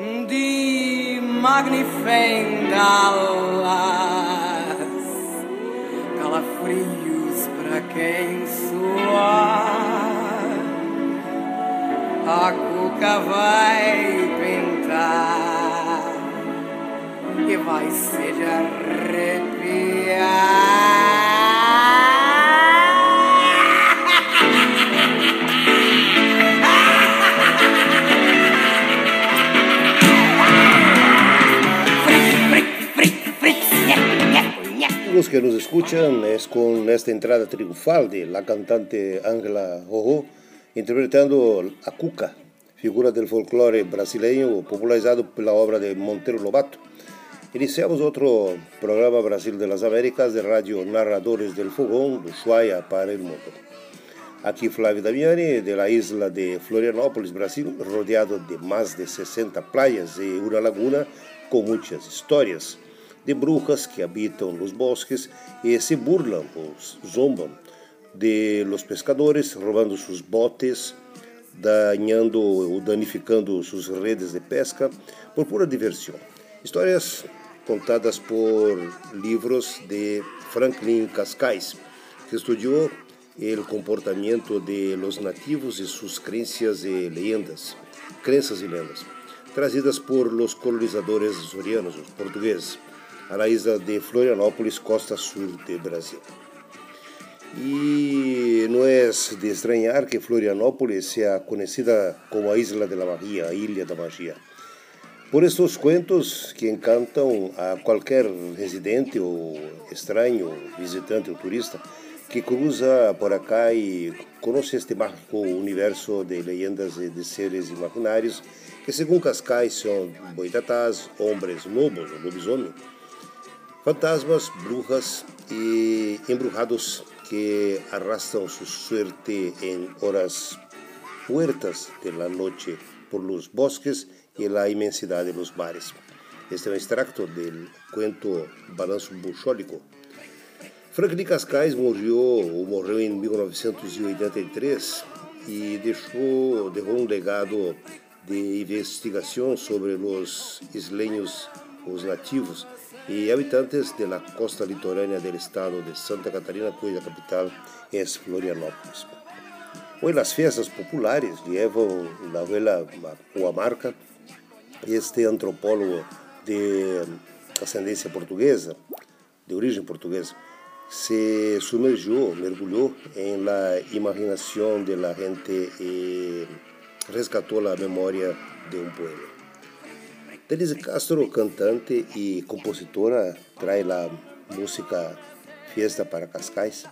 de magnifendas, calafrios para quem suar. A cuca vai pintar e vai se arrepiar. Amigos que nos escuchan, es con esta entrada triunfal de la cantante Ángela Rojo interpretando a Cuca, figura del folclore brasileño popularizado pela obra de Monteiro Lobato. Iniciamos outro programa Brasil de las Américas de rádio Narradores del do Ushuaia para o mundo. Aqui Flávio Damiani, de la isla de Florianópolis, Brasil, rodeado de mais de 60 praias e uma laguna com muitas histórias de brujas que habitam nos bosques e se burlam ou zombam de los pescadores, roubando seus botes, dañando ou danificando suas redes de pesca por pura diversão. Histórias contadas por livros de Franklin Cascais, que estudou o comportamento de los nativos e suas crenças e leyendas, crenças e lendas, trazidas por los colonizadores sorianos, os portugueses a la isla de Florianópolis, costa sul de Brasil. E não é de estranhar que Florianópolis seja conhecida como a Isla de la Magia, a Ilha da Magia. Por estes cuentos que encantam a qualquer residente ou estranho, visitante ou turista que cruza por acá e conhece este mágico universo de leyendas e de seres imaginários que, segundo Cascais, são boitatás, homens lobos, lobisomem, Fantasmas, brujas e embrujados que arrastram sua suerte em horas puertas de la noche por los bosques e la imensidade de los mares. Este é um extracto do cuento Balanço Buxólico. Franklin Cascais morreu, ou morreu em 1983 e deixou, deixou um legado de investigação sobre os isleños, os nativos, y habitantes de la costa litoránea del estado de Santa Catarina, cuya capital es Florianópolis. Hoy las fiestas populares llevan la abuela Huamarca, este antropólogo de ascendencia portuguesa, de origen portuguesa, se sumergió, mergulhou en la imaginación de la gente y rescató la memoria de un pueblo. Denise Castro, cantante e compositora, traz a música Fiesta para Cascais,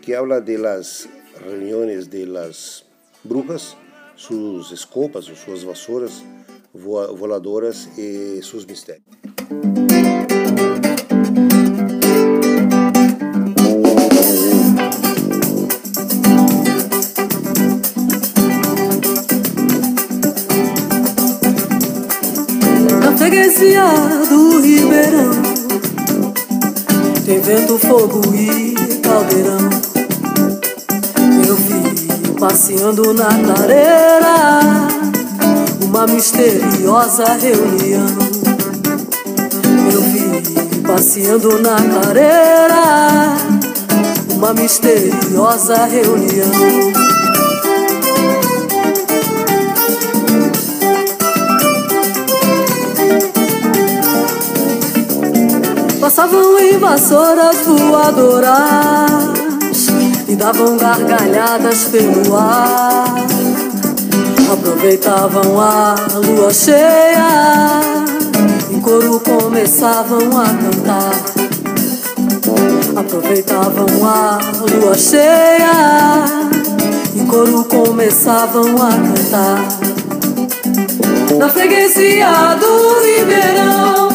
que habla de las reuniones de las brujas, suas escopas, suas vassouras voladoras e seus mistérios. Freguesia Ribeirão. Tem vento, fogo e caldeirão. Eu vi passeando na clareira Uma misteriosa reunião. Eu vi passeando na clareira Uma misteriosa reunião Passavam em vassouras voadoras E davam gargalhadas pelo ar. Aproveitavam a lua cheia Em coro começavam a cantar. Aproveitavam a lua cheia Em coro começavam a cantar. Na freguesia do Ribeirão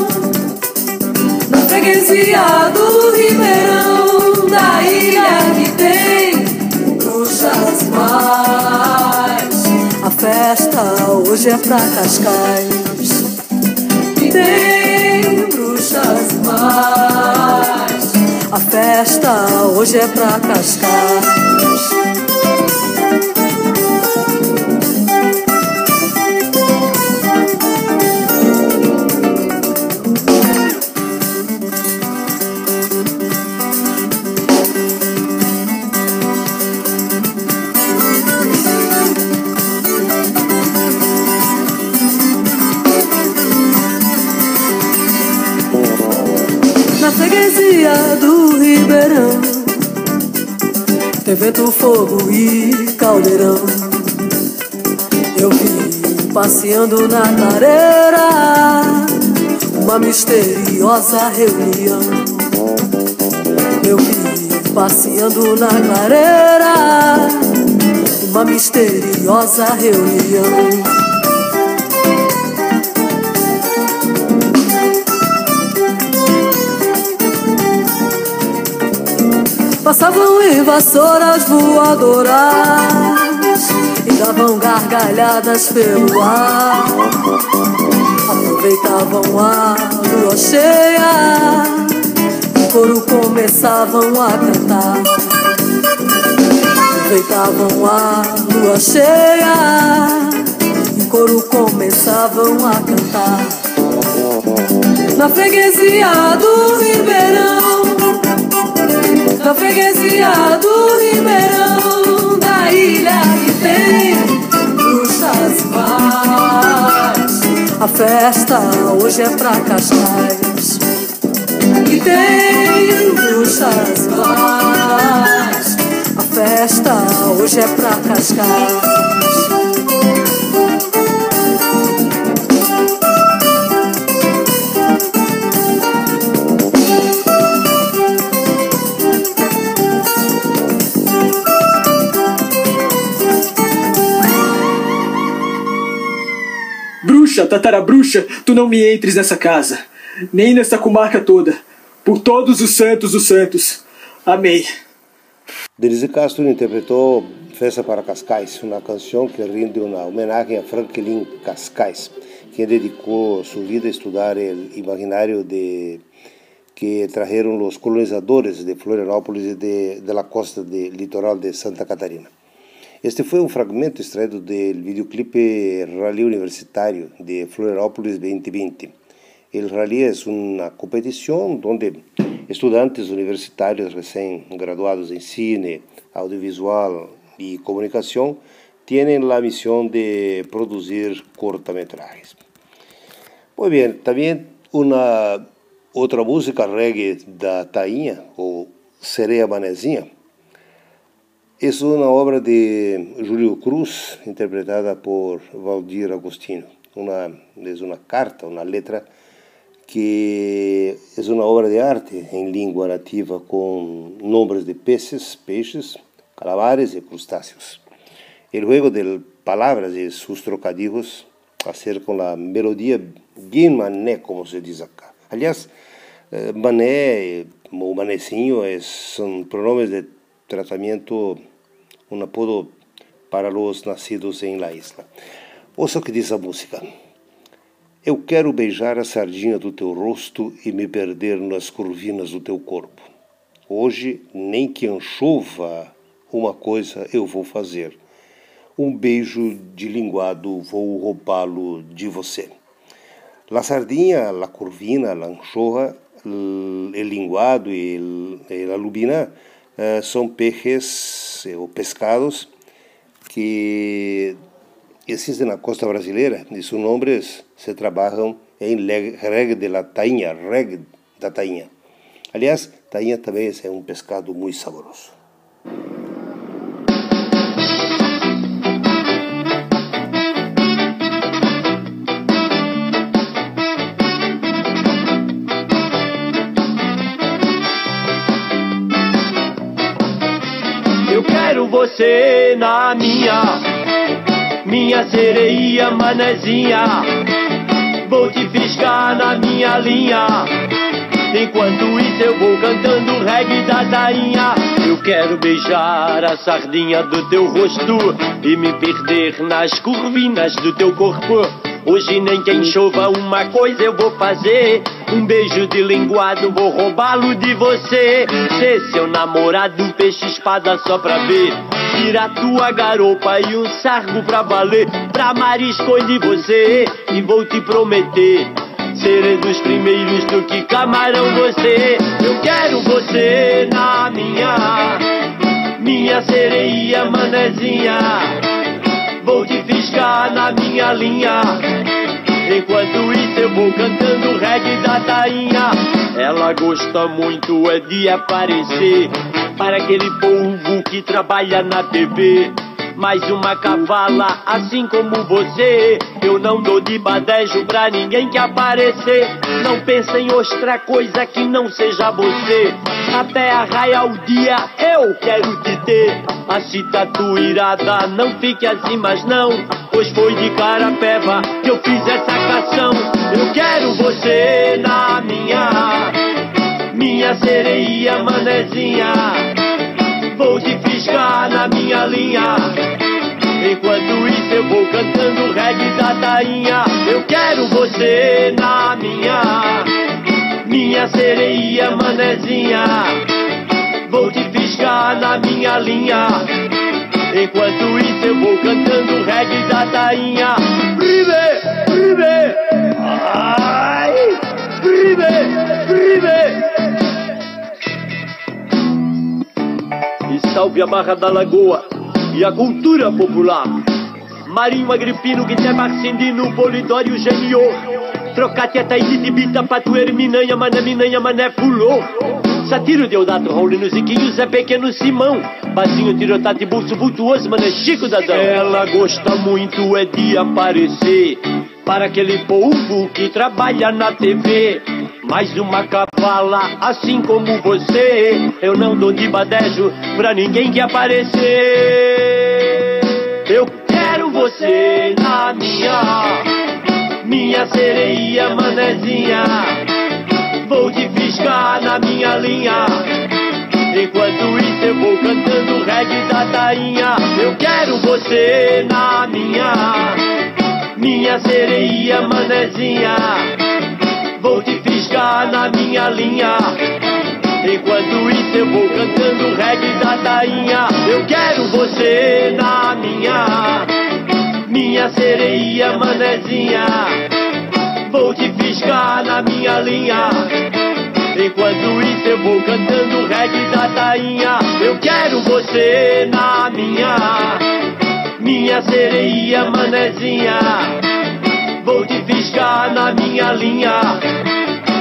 freguesia do Ribeirão, da ilha que tem bruxas mais. A festa hoje é pra Cascais, tem bruxas mais. A festa hoje é pra Cascais. Tem vento, fogo e caldeirão. Eu vi passeando na clareira uma misteriosa reunião. Eu vi passeando na clareira uma misteriosa reunião. Passavam em vassouras voadoras E davam gargalhadas pelo ar. Aproveitavam a lua cheia E coro começavam a cantar. Aproveitavam a lua cheia E coro começavam a cantar. Na freguesia do Ribeirão da freguesia do Ribeirão, da ilha que tem bruxas mais. A festa hoje é pra Cascais, que tem bruxas mais. A festa hoje é pra Cascais. Bruxa, tatarabruxa, tu não me entres nessa casa, nem nessa comarca toda. Por todos os santos os santos. Amém. Denise Castro interpretou Festa para Cascais, uma canção que rinde uma homenagem a Franklin Cascais, que dedicou sua vida a estudar o imaginário de que trajeron os colonizadores de Florianópolis e de, de la costa litoral de Santa Catarina. Este foi um fragmento extraído do videoclipe Rally Universitário de Florianópolis 2020. O rally é uma competição onde estudantes universitários recém-graduados em cine, audiovisual e comunicação têm a missão de produzir cortometragens. Muito bem, também uma outra música reggae da Tainha, ou Sereia Manezinha, é uma obra de Júlio Cruz, interpretada por Valdir Agostino. Uma, é uma carta, uma letra que é uma obra de arte em língua nativa com nomes de peces, peixes, calamares e crustáceos. O juego de palavras e seus trocadilhos a ser com a melodia bien mané, como se diz acá. Aliás, eh, mané ou manecinho são pronomes de tratamento, um apodo para os nascidos em la isla. Ouça o que diz a música. Eu quero beijar a sardinha do teu rosto e me perder nas curvinas do teu corpo. Hoje, nem que anchova uma coisa eu vou fazer. Um beijo de linguado vou roubá-lo de você. La sardinha, la curvina, la anchova, el linguado e a lubina uh, são peixes eh, ou pescados que existem na costa brasileira e seus nomes se trabalham em reggae de la tainha, reggae da tainha. Aliás, tainha também é um pescado muito saboroso. Você na minha, minha sereia manezinha. Vou te fiscar na minha linha. Enquanto isso eu vou cantando reggae da tainha. Eu quero beijar a sardinha do teu rosto e me perder nas curvinas do teu corpo. Hoje nem quem chova uma coisa eu vou fazer. Um beijo de linguado, vou roubá-lo de você. Ser seu namorado, um peixe espada só pra ver. Tira tua garopa e um sargo pra valer. Pra marisco de você, e vou te prometer. Serei dos primeiros do que camarão você. Eu quero você na minha, minha sereia manezinha. Vou te fiscar na minha linha. Enquanto isso eu vou cantando o reggae da tainha. Ela gosta muito é de aparecer para aquele povo que trabalha na TV mais uma cavala, assim como você. Eu não dou de badejo pra ninguém que aparecer. Não pensa em outra coisa que não seja você. Até arraiar o dia eu quero te ter. A cita irada, não fique assim, mas não. Pois foi de cara peva que eu fiz essa canção. Eu quero você na minha, minha sereia manezinha. Vou te fiscar na minha linha. Enquanto isso eu vou cantando reggae da tainha. Eu quero você na minha, minha sereia manezinha. Vou te fiscar na minha linha. Enquanto isso eu vou cantando reggae da tainha. Prive, prive, ai, prive, prive. E salve a Barra da Lagoa e a cultura popular. Marinho Agripino, Guilherme Marcindino, Polidório Genio. Trocate a Tibita, Patuer, Minanha, Mané, Minanha, Mané, Fulô. Satiro Deodato, Raulino Ziquinho, Zé Pequeno Simão. Bazinho, Tirotati, Bolso Vultuoso, Mané Chico Dadão. Ela gosta muito é de aparecer para aquele povo que trabalha na TV. Mais uma cavala, assim como você. Eu não dou de badejo pra ninguém que aparecer. Eu você na minha, minha sereia manezinha. Vou te fiscar na minha linha. Enquanto isso eu vou cantando reggae da tainha. Eu quero você na minha, minha sereia manezinha. Vou te fisgar na minha linha. Enquanto isso eu vou cantando reggae da tainha. Eu quero você na minha, minha sereia manezinha. Vou te fisgar na minha linha. Enquanto isso eu vou cantando reggae da tainha. Eu quero você na minha, minha sereia manezinha. Vou te fisgar na minha linha.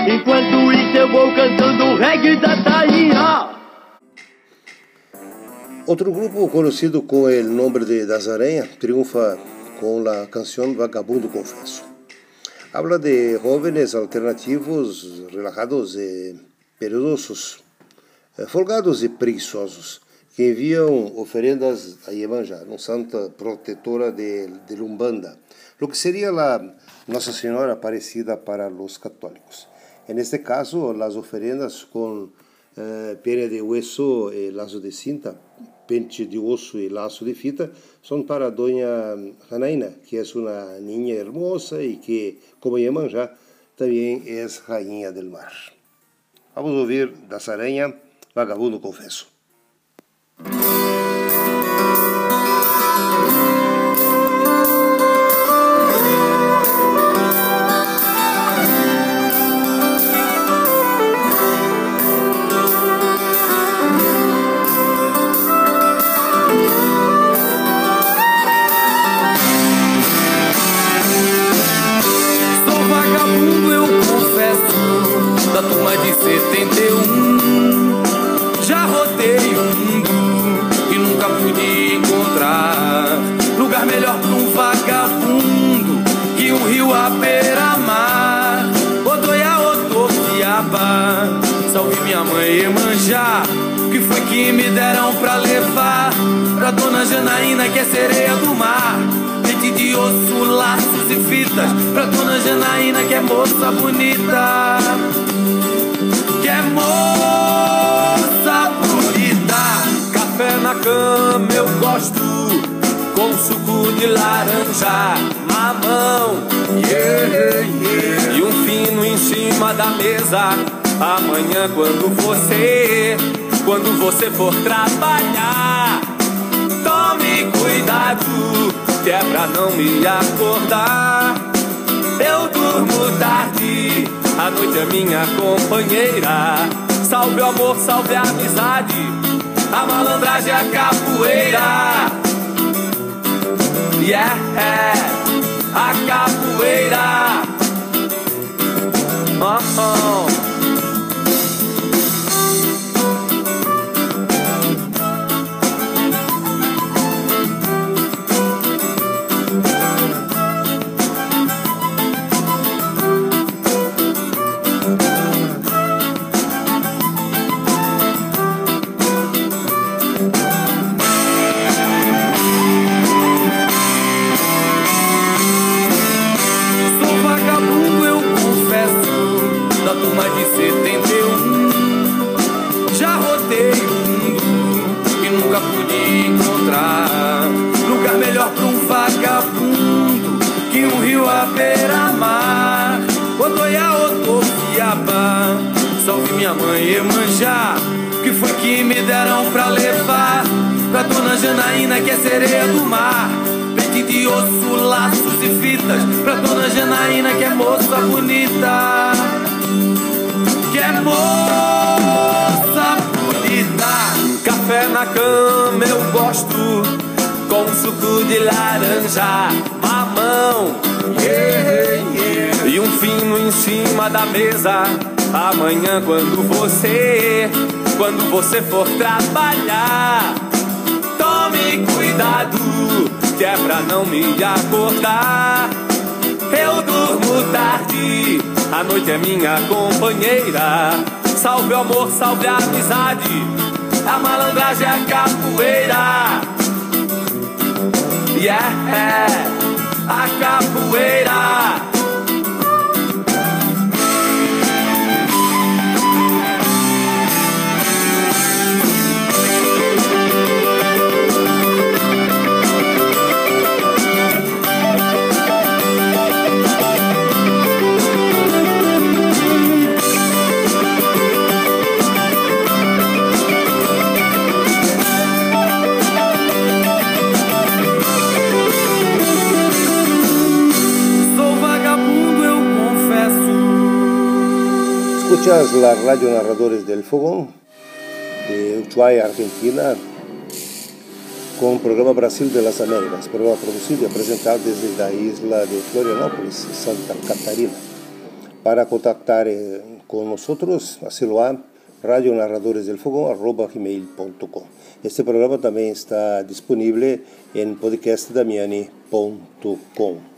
Enquanto isso eu vou cantando o reggae da tainha. Outro grupo conhecido com o nome de Das Aranha triunfa com a canção Vagabundo Confesso. Habla de jóvenes alternativos, relajados e perigosos, folgados e preguiçosos, que enviam oferendas a Iemanjá, uma santa protetora de, de Lumbanda, lo que seria a Nossa Senhora Aparecida para os católicos. En este caso, las ofrendas con eh, de hueso e laço de cinta, pente de osso e laço de fita, são para Doña Janaína, que é uma niña hermosa e que, como Iemanjá, também é rainha del mar. Vamos ouvir da Saranha, Vagabundo Confesso. Que é sereia do mar. Pente de osso, laços e fitas pra dona Janaína, que é moça bonita. Que é moça bonita. Café na cama eu gosto, com suco de laranja, mamão, yeah, yeah. e um fino em cima da mesa. Amanhã quando você, quando você for trabalhar, que é pra não me acordar. Eu durmo tarde, a noite é minha companheira. Salve o amor, salve a amizade, a malandragem, a capoeira. Yeah, a capoeira. Oh, oh. Janaína, que é sereia do mar. Pente de osso, laços e fitas. Pra dona Janaína, que é moça bonita. Que é moça bonita. Café na cama eu gosto. Com suco de laranja, mamão. Yeah, yeah. E um fino em cima da mesa. Amanhã, quando você, quando você for trabalhar, cuidado, que é pra não me acordar. Eu durmo tarde, a noite é minha companheira. Salve o amor, salve a amizade, a malandragem é a capoeira. Yeah, a capoeira. Escuchas la radio Narradores del Fogón de Ushuaia, Argentina, con programa Brasil de las Américas, programa producido y presentado desde la isla de Florianópolis, Santa Catarina. Para contactar eh, con nosotros, hacerlo a radio Narradores del Fogón, gmail.com. Este programa también está disponible en podcastdamiani.com.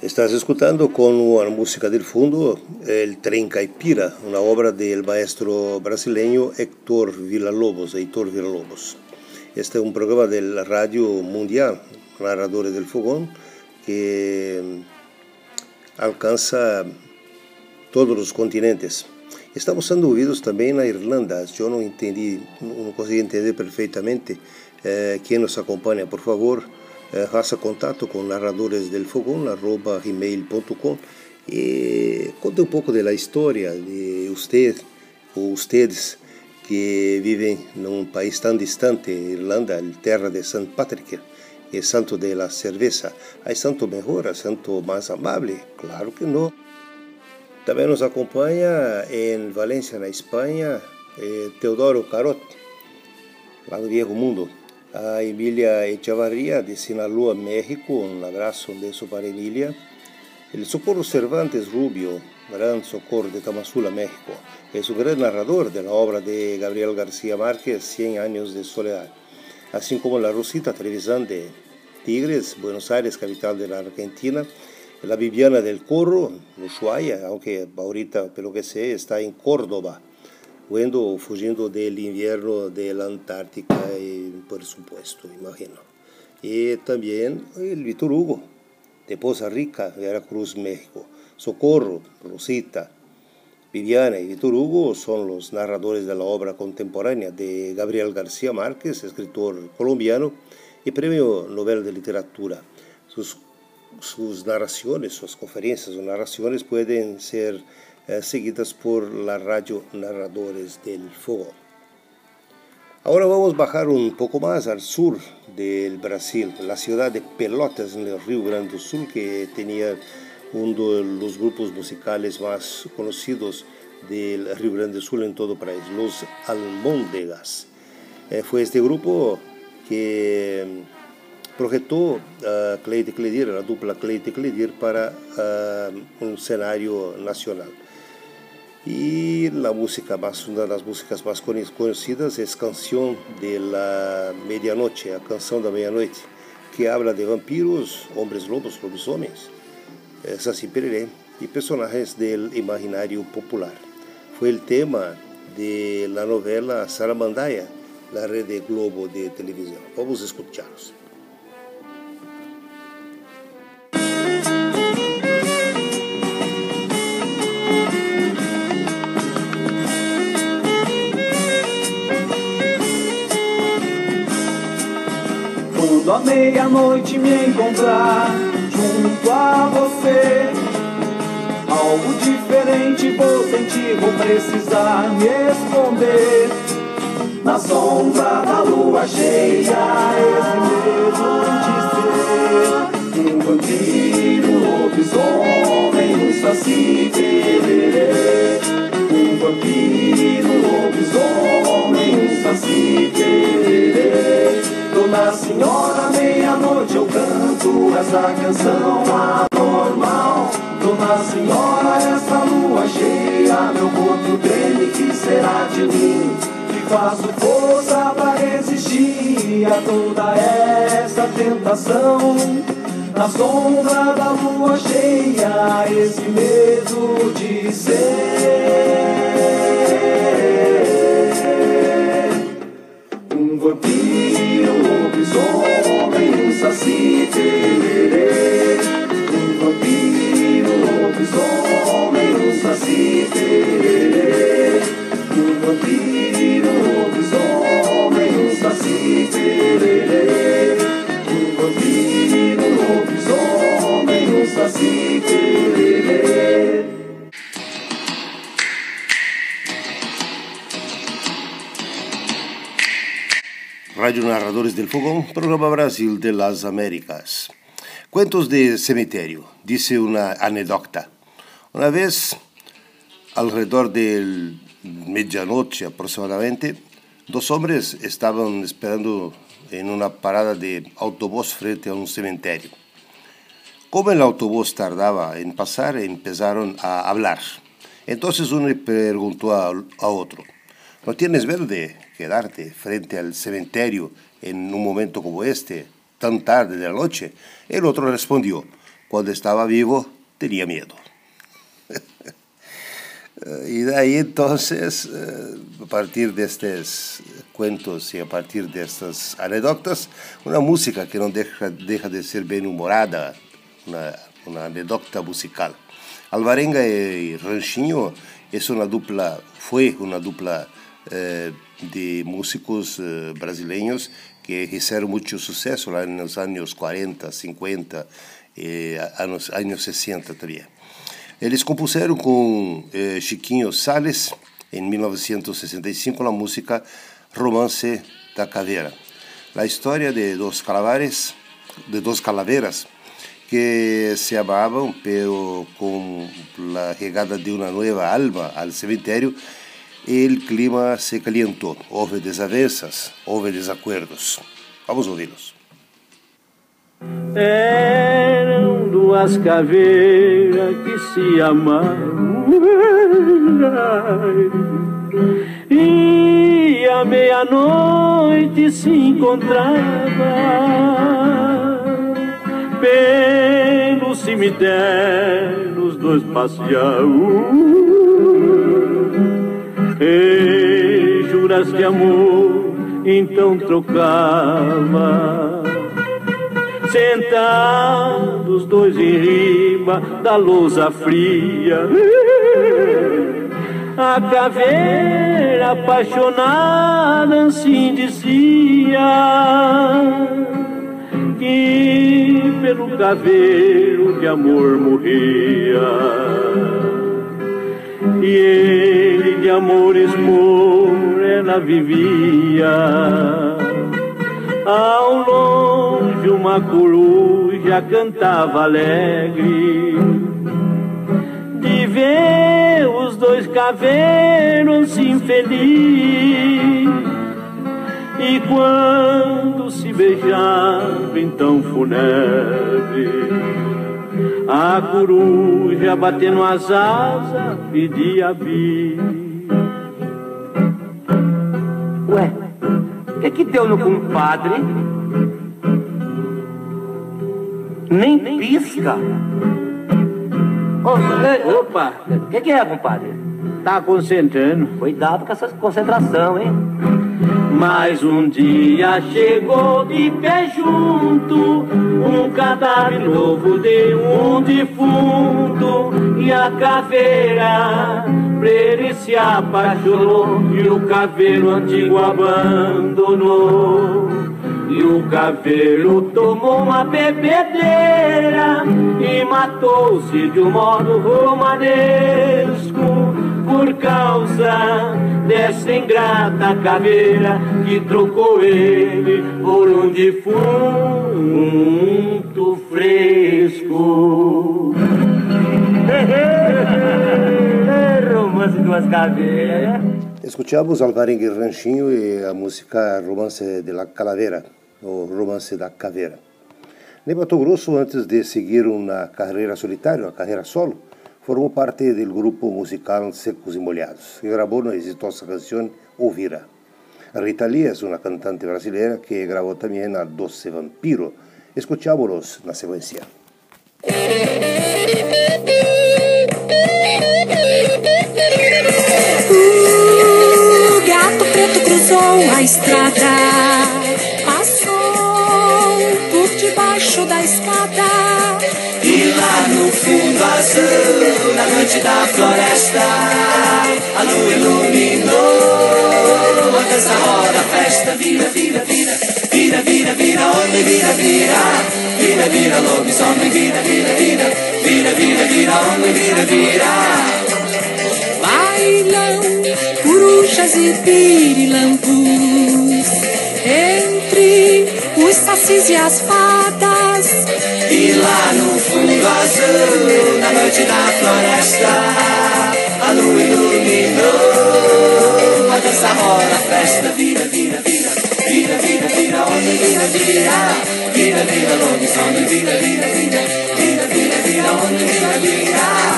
Estás escutando com a música del fundo El Tren Caipira, uma obra do maestro brasileño Héctor Villalobos, Heitor Villalobos. Este é um programa da Rádio Mundial, Narradores del Fogón, que alcança todos os continentes. Estamos sendo ouvidos também na Irlanda. Eu não entendi, não consegui entender perfeitamente eh, quem nos acompanha. Por favor, faça contato com narradores del gmail.com e conte um pouco da história de você ou ustedes que vivem num país tão distante, Irlanda, terra de St. Patrick, e santo de la cerveza. Há santo melhor, santo mais amável? Claro que não. Também nos acompanha em Valência, na Espanha, eh, Teodoro Carot, lá do Viejo Mundo a Emilia Echavarría de Sinaloa, México, un abrazo, un beso para Emilia. El Socorro Cervantes Rubio, gran socorro de Tamazula, México, es un gran narrador de la obra de Gabriel García Márquez, Cien años de soledad, así como la Rosita Trevisan de Tigres, Buenos Aires, capital de la Argentina, la Viviana del Corro, Ushuaia, aunque ahorita, pelo que sé, está en Córdoba, Wendo fugindo do inverno da Antártica, por supuesto, imagino. E também o Vitor Hugo, de Poza Rica, Veracruz, México. Socorro, Rosita, Viviana y Vitor Hugo son los narradores de la obra contemporánea de Gabriel García Márquez, escritor colombiano y premio Nobel de Literatura. Sus, sus narraciones, sus conferencias o narraciones pueden ser eh, seguidas por la radio Narradores del Fuego. Ahora vamos a bajar un poco más al sur del Brasil, la ciudad de Pelotas en el Río Grande do Sul, que tenía uno de los grupos musicales más conocidos del Río Grande do Sul en todo el país, los Almóndegas. Eh, fue este grupo que projetó a Cleide Cledir, la dupla Cleide Cledir, para un escenario nacional. E a música más, uma das músicas mais conhecidas é Canção de la Medianoche, a Canção da Meia-Noite, que habla de vampiros, homens lobos, lobisomens, Saci Pererê e personagens do imaginário popular. Foi o tema de la novela Saramandaia, da Rede Globo de televisão. Vamos escutá-los. Quando à meia-noite me encontrar junto a algo diferente vou sentir, vou precisar me esconder. Na sombra da lua cheia, esse medo de ser um vampiro, um lobisomem, um saci. Um vampiro, um lobisomem, um saci. Dona Senhora, meia-noite eu canto essa canção anormal. Dona Senhora, essa lua cheia, meu corpo treme, que será de mim? Que faço força pra resistir a toda essa tentação. Na sombra da lua cheia, esse medo de ser vampiro, lobisomem, um saci Radio Narradores del Fogón, programa Brasil de las Américas. Cuentos de cementerio, dice una anécdota. Una vez, alrededor de medianoche aproximadamente, dos hombres estaban esperando en una parada de autobús frente a un cementerio. Como el autobús tardaba en pasar, empezaron a hablar. Entonces uno le preguntó a, a otro, ¿no tienes miedo de quedarte frente al cementerio en un momento como este, tan tarde de la noche? El otro respondió, cuando estaba vivo tenía miedo. y de ahí entonces, eh, a partir de estos cuentos y a partir de estas anécdotas, una música que no deja, deja de ser bien humorada, una, una anécdota musical. Alvarenga y Ranchinho es una dupla, fue una dupla de músicos eh, brasileños que hicieron mucho suceso en los años 40, 50, eh, años, años 60 también. Eles compuseram com eh, Chiquinho Sales, em 1965, a música Romance da Caveira. A história de dos calavares, de dos calaveras, que se amavam, pero com a chegada de uma nova alma ao cemitério, o clima se calientou. Houve desavenças, houve desacordos. Vamos ouvi-los. Eram duas caveiras que se amavam e à meia-noite se encontrava pelo cemitério os dois passeavam e juras de amor então trocava sentados dois em riba da lousa fria. A caveira apaixonada assim dizia que pelo caveiro de amor morria. E ele de amores morena vivia. Ao longe uma coruja cantava alegre. De ver os dois caveiros infeliz. E quando se beijava então funebre a coruja batendo as asas pedia bis Ué, o que, que deu no compadre? Nem pisca. Ei, opa, o que, que é, compadre? tá concentrando. Cuidado com essa concentração, hein? Mas um dia chegou de pé junto um cadáver novo de um defunto e a caveira pra ele se apaixonou e o caveiro antigo abandonou. E o cabelo tomou uma bebedeira e matou-se de um modo romanesco por causa dessa ingrata caveira que trocou ele por um defunto fresco. Romance duas caveiras. Escuchamos Alvarengue Ranchinho e a música Romance de la Calavera, ou Romance da Caveira. Ney Mato Grosso, antes de seguir uma carreira solitária, uma carreira solo, formou parte do grupo musical Secos e Molhados, que gravou na exitosa canção Ouvira. Rita Lee é uma cantante brasileira que gravou também a Doce Vampiro. Escuchámoslos na sequência. O gato preto cruzou a estrada, passou por debaixo da escada. E lá no fundo azul, na noite da floresta, a lua iluminou a dança roda, a festa vira, vira, vira, vira, vira, vira, homem, vira, vira, vira, vira, lobisomem, vira, vira, vira, vira, vira, vira, homem, vira, vira. Bailam corujas e pirilampus os sacis e as fadas. E lá no fundo azul, na noite da floresta, a lua iluminou a dança roda, a festa vira, vira, vira, vira, vira, vira, homem, vira, vira, vira, vira, lobisomem, vira, vira, vira, vira, vira, vira, homem, vira, vira.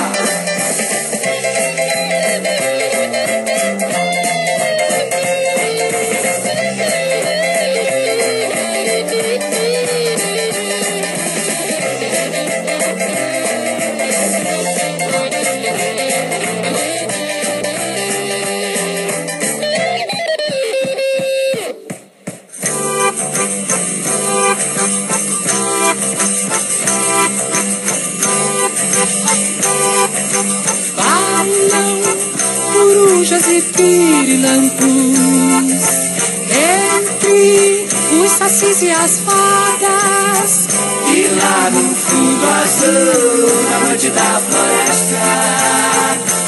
Os sacis e as fadas. E lá no fundo azul, na noite da floresta,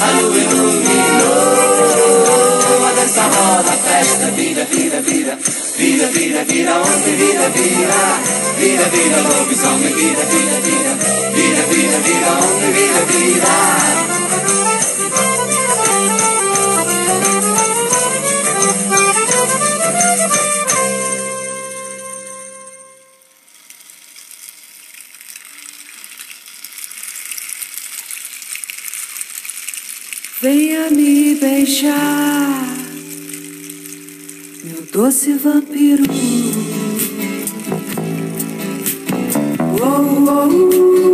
a lua iluminou a dança roda, a festa vira, vira, vira, vira, vira, vira, homem, vira, vira, vira, vira, lobisomem, vira, vira, vira, vira, vira, vira, homem, vira, vira. Beijar, meu doce vampiro. Oh, oh, oh,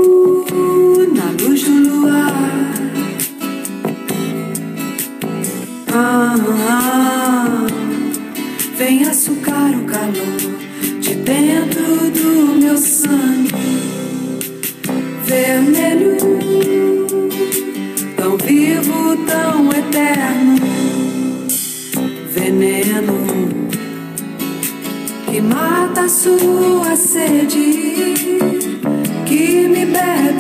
mata a sua sede, que me bebe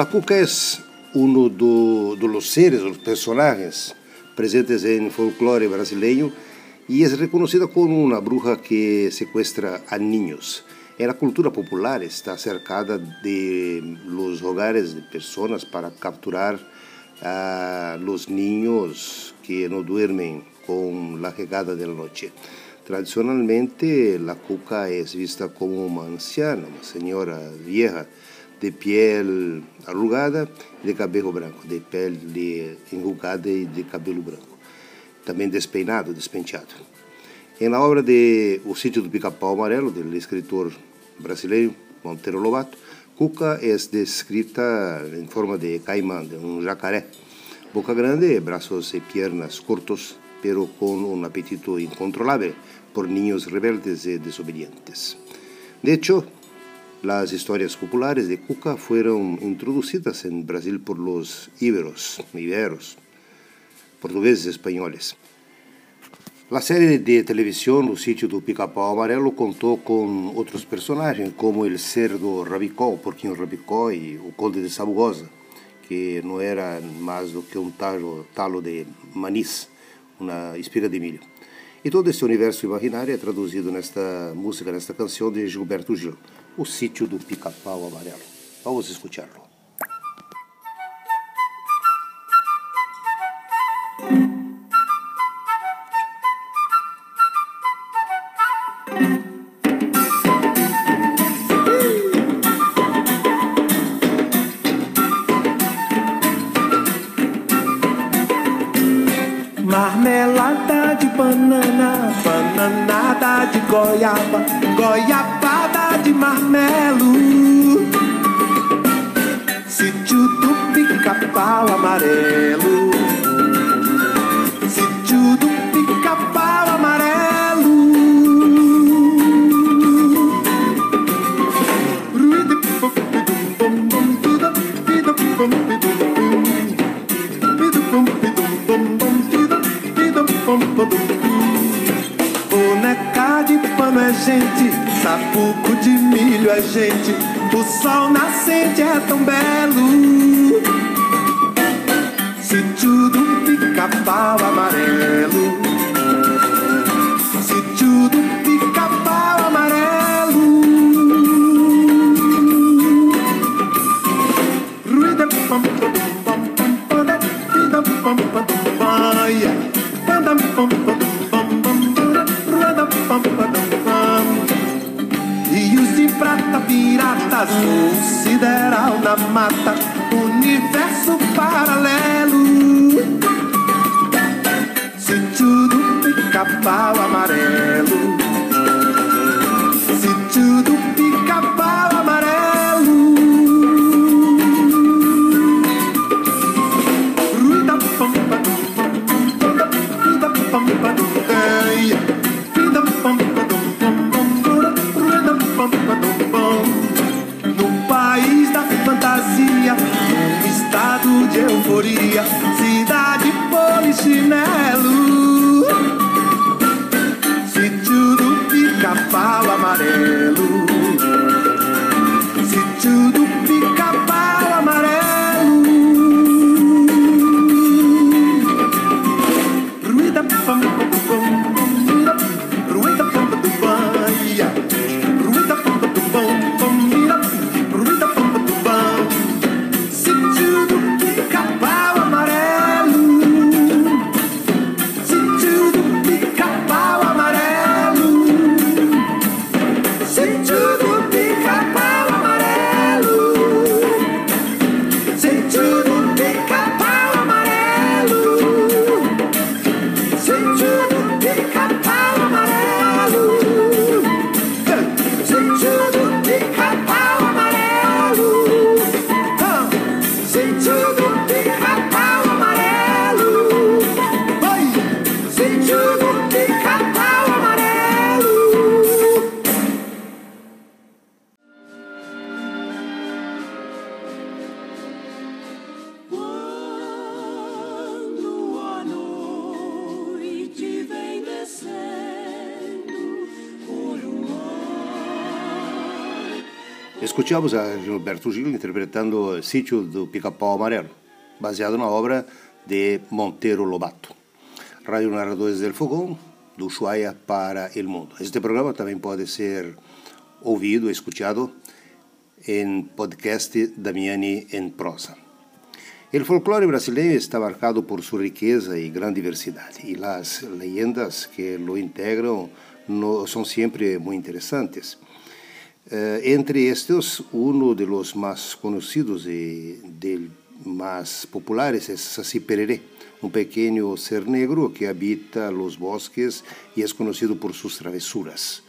La cuca es uno do- de los seres, los personajes presentes en folclore brasileño y es reconocida como una bruja que secuestra a niños. En la cultura popular está cercada de los hogares de personas para capturar a los niños que no duermen con la llegada de la noche. Tradicionalmente la cuca es vista como una anciana, una señora vieja, de piel arrugada e de cabelo branco, de pele enrugada e de cabelo branco. Também despeinado, despenteado. Em la obra de O Sítio do Pica-Pau Amarelo, do escritor brasileiro Monteiro Lobato, Cuca é descrita em forma de caimã, de um jacaré. Boca grande, braços e pernas curtos, pero com um apetito incontrolável por niños rebeldes e desobedientes. De hecho, Las historias populares de Cuca fueron introducidas en Brasil por los íberos, iberos, portugueses españoles. La serie de televisión O Sítio do Pica-Pau Amarelo contó con otros personajes como el cerdo Rabicó, o porquinho Rabicó y o conde de Sabugosa, que no era más do que un talo, talo de manís, una espiga de milho. E todo esse universo imaginário é traduzido nesta música, nesta canção de Gilberto Gil, O Sítio do Pica-Pau Amarelo. Vamos escutá-lo. Escuchamos a Gilberto Gil interpretando Sítio do Pica-Pau Amarelo, baseado na obra de Monteiro Lobato. Rádio Narradores del Fogão, do Ushuaia para o mundo. Este programa também pode ser ouvido, escutado em podcast Damiani em prosa. O folclore brasileiro está marcado por sua riqueza e grande diversidade, e as leyendas que lo integram no, são sempre muito interessantes. Uh, entre estes, um dos mais conhecidos e del mais populares é Saci Pereré, um pequeno ser negro que habita os bosques e é conhecido por suas travesuras.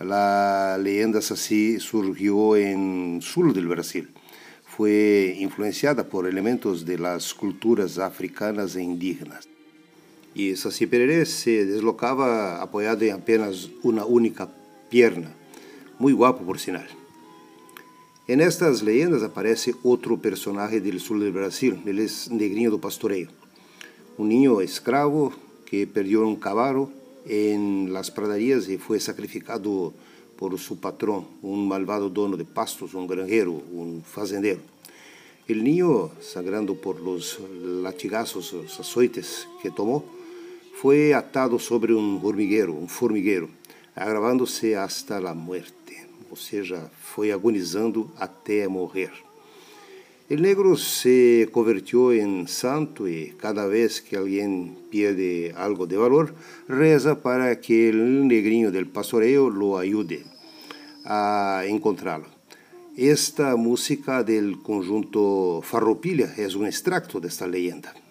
A leyenda Saci surgiu em sul do Brasil. Foi influenciada por elementos de las culturas africanas e indígenas. E Saci Pereré se deslocava apoiado em apenas uma única perna, muito guapo por sinal. En estas leyendas aparece outro personagem do sul do Brasil, ele é Negrinho do Pastoreio, um niño escravo que perdeu um cavalo em las pradarias e foi sacrificado por seu patrão, um malvado dono de pastos, um granjeiro, um fazendeiro. O niño, sangrando por los latigazos, os açoites que tomou, foi atado sobre um formigueiro, um formigueiro, agravando-se hasta a morte ou seja, foi agonizando até morrer. O negro se convertiu em santo e cada vez que alguém perde algo de valor, reza para que o negrinho del pastoreio lo ajude a encontrá-lo. Esta música del conjunto Farroupilha é um extracto desta leyenda.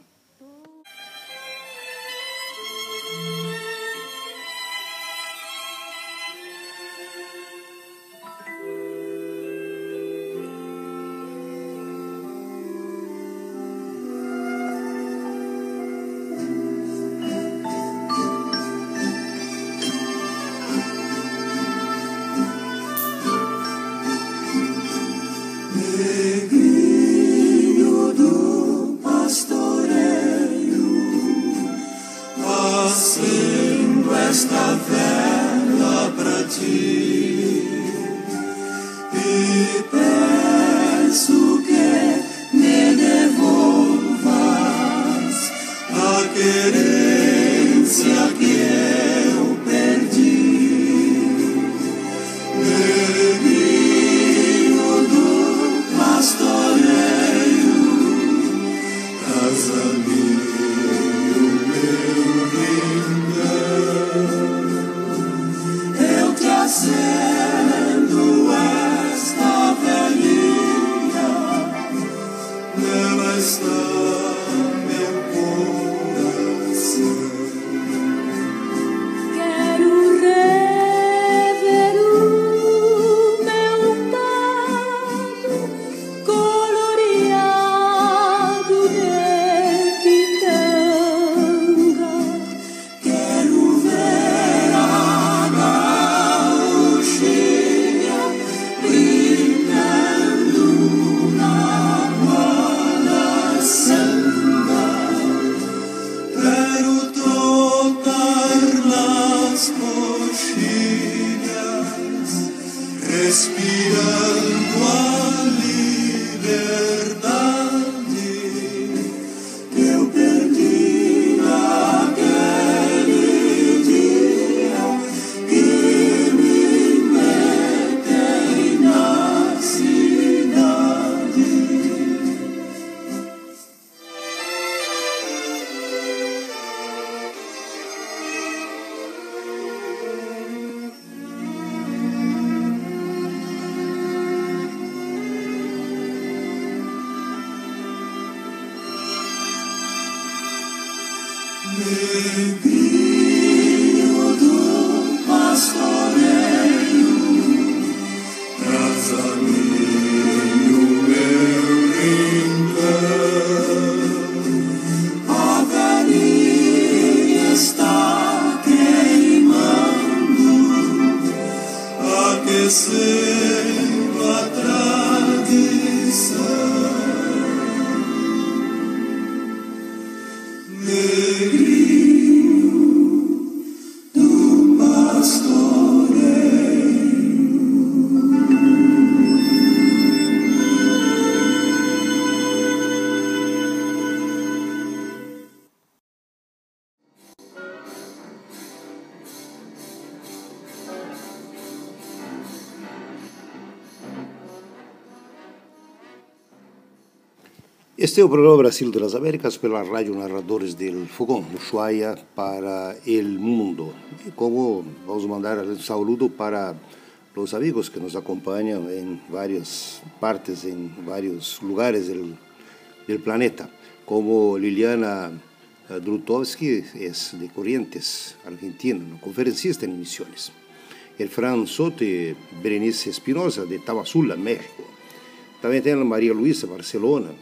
Este é o programa Brasil das Américas pela Rádio Narradores del Fogão, Ushuaia para el mundo. E como vamos mandar um saludo para os amigos que nos acompanham em várias partes, em vários lugares do, do planeta, como Liliana Drutovsky, é de Corrientes, Argentina, conferencista em missões. El Fran Soto e Berenice Espinosa, de Tabasula, México. Também tem a Maria Luisa, Barcelona,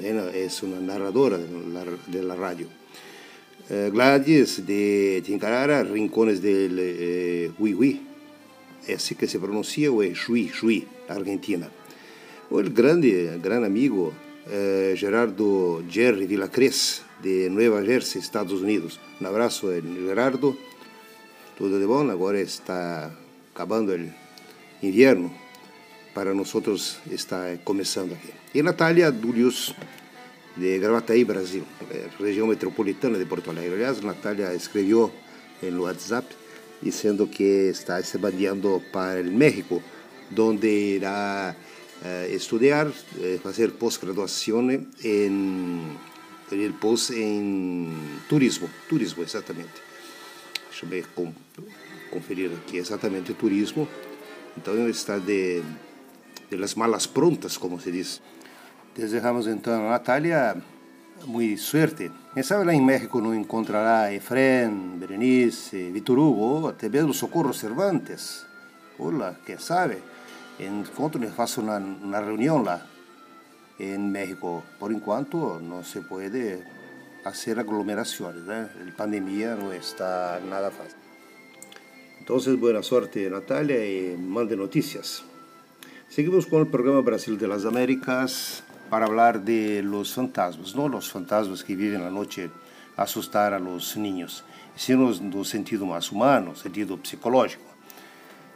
es una narradora de la, de la radio. Eh, Gladys de Tincarara, Rincones del eh, Huihui, es así que se pronuncia, o es Shui, Shui, Argentina. O el grande, gran amigo eh, Gerardo Jerry Villacres, de Nueva Jersey, Estados Unidos. Un abrazo, Gerardo. Tudo de bom, agora está acabando o inverno para nós está começando aqui. E Natália Dúlios, de Gravataí, Brasil, região metropolitana de Porto Alegre. Aliás, Natália escreveu WhatsApp dizendo que está se bandeando para o México, onde irá eh, estudar, eh, fazer pós-graduação el post em turismo, turismo exatamente. Deixa eu conferir aqui exatamente turismo. Então está de de las malas prontas, como se diz. Desejamos então a Natália muito suerte. Quem sabe lá em México não encontrará Efren, Berenice, Vitor Hugo, ou até mesmo Socorro Cervantes. Olá, quem sabe? Encontro e faço uma, uma reunião lá em México. Por enquanto não se pode fazer aglomerações, né? A pandemia não está nada fácil. Então, boa sorte, Natália, e mande notícias. Seguimos con el programa Brasil de las Américas para hablar de los fantasmas, no los fantasmas que viven la noche a asustar a los niños, sino no sentido más humano, sentido psicológico.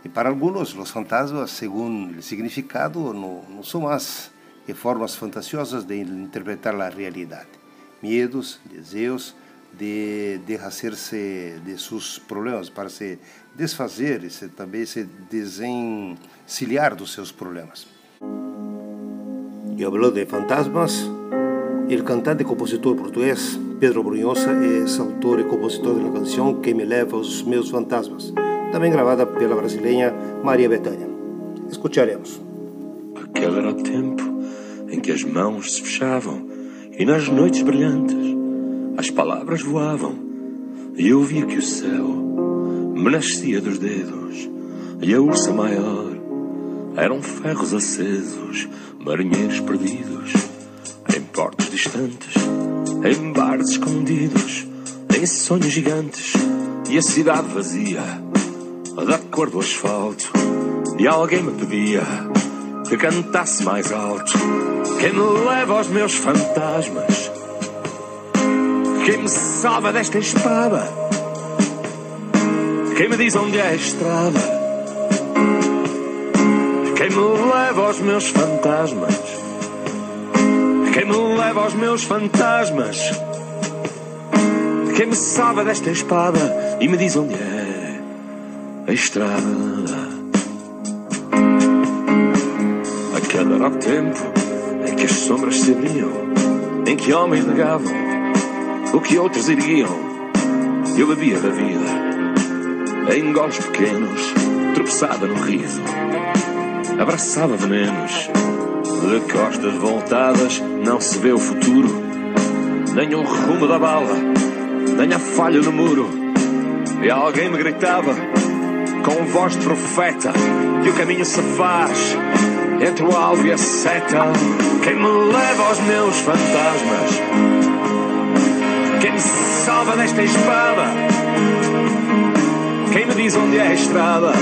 E para alguns, os fantasmas, segundo o significado, não, não são mais que formas fantasiosas de interpretar a realidade. Medos, desejos de desfazer-se de seus problemas, para se desfazer se, também se desencilhar dos seus problemas. E falou de fantasmas, o cantante e compositor português Pedro Brunhosa é autor e compositor da canção Que me leva aos meus fantasmas, também gravada pela brasileira Maria Bethânia. Escucharemos. Aquele era o tempo em que as mãos se fechavam e nas noites brilhantes as palavras voavam e eu via que o céu me nascia dos dedos e a ursa maior eram ferros acesos, marinheiros perdidos em portos distantes, em bares escondidos, em sonhos gigantes e a cidade vazia da cor do asfalto e alguém me pedia que cantasse mais alto quem me leva aos meus fantasmas quem me salva desta espada quem me diz onde é a estrada? Quem me leva aos meus fantasmas? Quem me leva aos meus fantasmas? Quem me salva desta espada e me diz onde é a estrada? Aquele era o tempo em que as sombras se abriam, em que homens negavam o que outros erguiam. Eu bebia da vida em goles pequenos, tropeçava no riso, abraçava venenos. De costas voltadas não se vê o futuro, nem o rumo da bala, nem a falha no muro. E alguém me gritava, com voz de profeta, que o caminho se faz entre o alvo e a seta. Quem me leva aos meus fantasmas, quem me salva desta espada quem me diz onde é a estrada?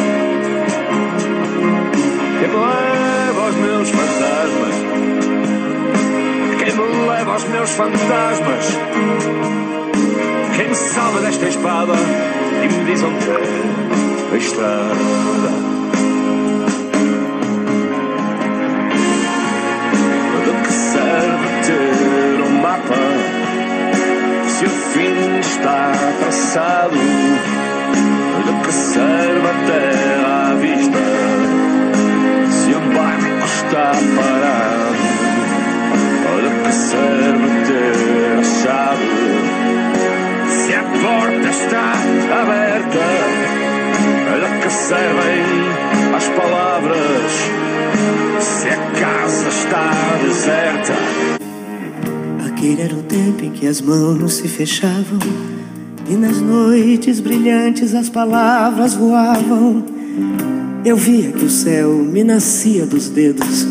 Quem me leva aos meus fantasmas? Quem me leva aos meus fantasmas? Quem me salva desta espada e me diz onde é a estrada? Do que serve ter um mapa se o fim está traçado? do que serve a terra à vista está parado? Do que serve ter a chave? Se a porta está aberta, olha que servem as palavras. Se a casa está deserta. Aquele era o tempo em que as mãos se fechavam e nas noites brilhantes as palavras voavam. Eu via que o céu me nascia dos dedos,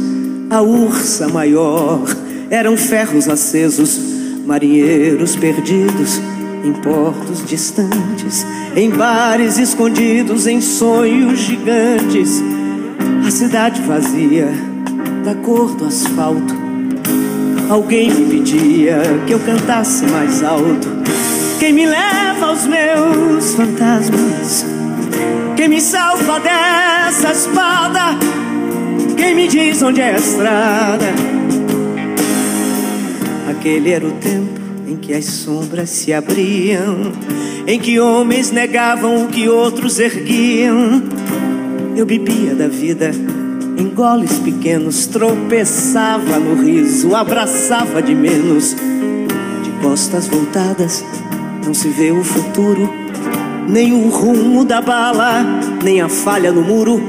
a ursa maior eram ferros acesos, marinheiros perdidos em portos distantes, em bares escondidos, em sonhos gigantes. A cidade vazia, da cor do asfalto. Alguém me pedia que eu cantasse mais alto. Quem me leva aos meus fantasmas? Quem me salva dessa espada? Quem me diz onde é a estrada? Aquele era o tempo em que as sombras se abriam, em que homens negavam o que outros erguiam. Eu bebia da vida em goles pequenos, tropeçava no riso, abraçava de menos. De costas voltadas, não se vê o futuro, nem o rumo da bala, nem a falha no muro.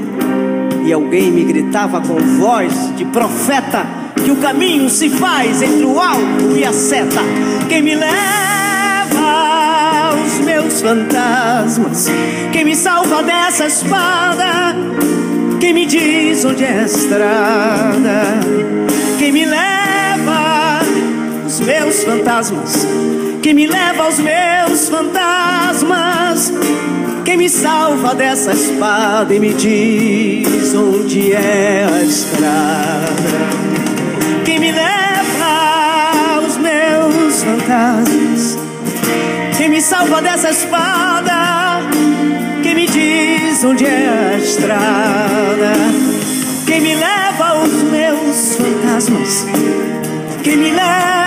E alguém me gritava com voz de profeta que o caminho se faz entre o alto e a seta. Quem me leva aos meus fantasmas, quem me salva dessa espada, quem me diz onde é a estrada, quem me leva aos meus fantasmas, quem me leva aos meus fantasmas. Quem me salva dessa espada e me diz onde é a estrada? Quem me leva aos meus fantasmas? Quem me salva dessa espada? Quem me diz onde é a estrada? Quem me leva aos meus fantasmas? Quem me leva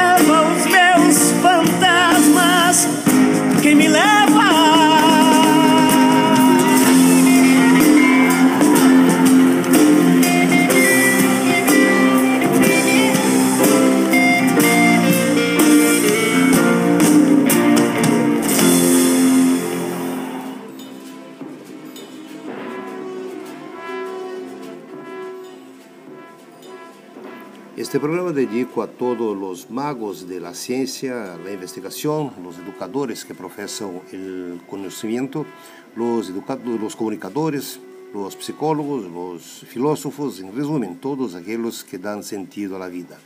Este programa dedico a todos los magos de la ciencia, la investigación, educadores que profesan el conocimiento, los, educados, los comunicadores, los psicólogos, los filósofos, en resumen, todos aquellos que dan sentido la vida.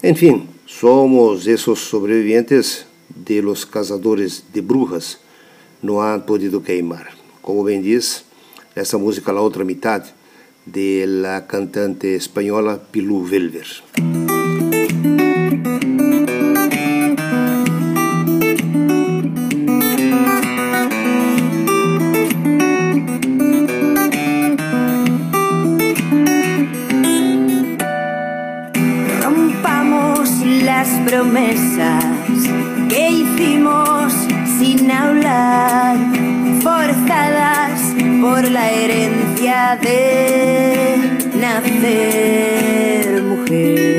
En fin, somos esos sobrevivientes de los cazadores de brujas, no han podido queimar. Como bem diz, essa música La Outra Mitad, de la cantante española Pilú Velver. Rompamos las promesas que hicimos sin hablar, forzadas por la herencia de nacer mujer.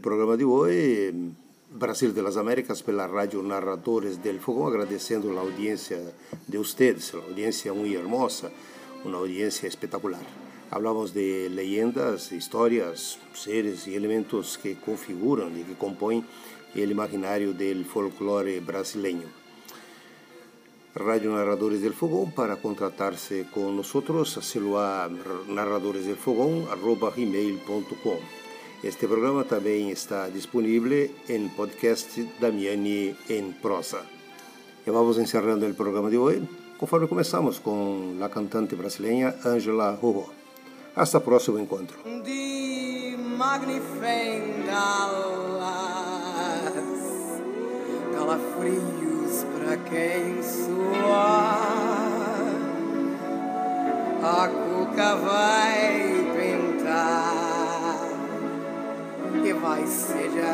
Encerramos o programa de hoje, Brasil de las Américas, pela Rádio Narradores del Fogão, agradecendo a audiência de vocês, a audiência muito hermosa, uma audiência espetacular. Hablamos de leyendas, histórias, seres e elementos que configuram e que compõem o imaginário del folclore brasileño. Radio Narradores del Fogón para contratarse con nosotros, hacelo a narradoresdelfogón.com. Este programa também está disponível em podcast Damiani em prosa. E vamos encerrando o programa de hoje, conforme começamos com a cantante brasileira Angela Rorô. Hasta o próximo encontro. Magnifengalas, calafrios pra quem suar. A cuca vai vai se de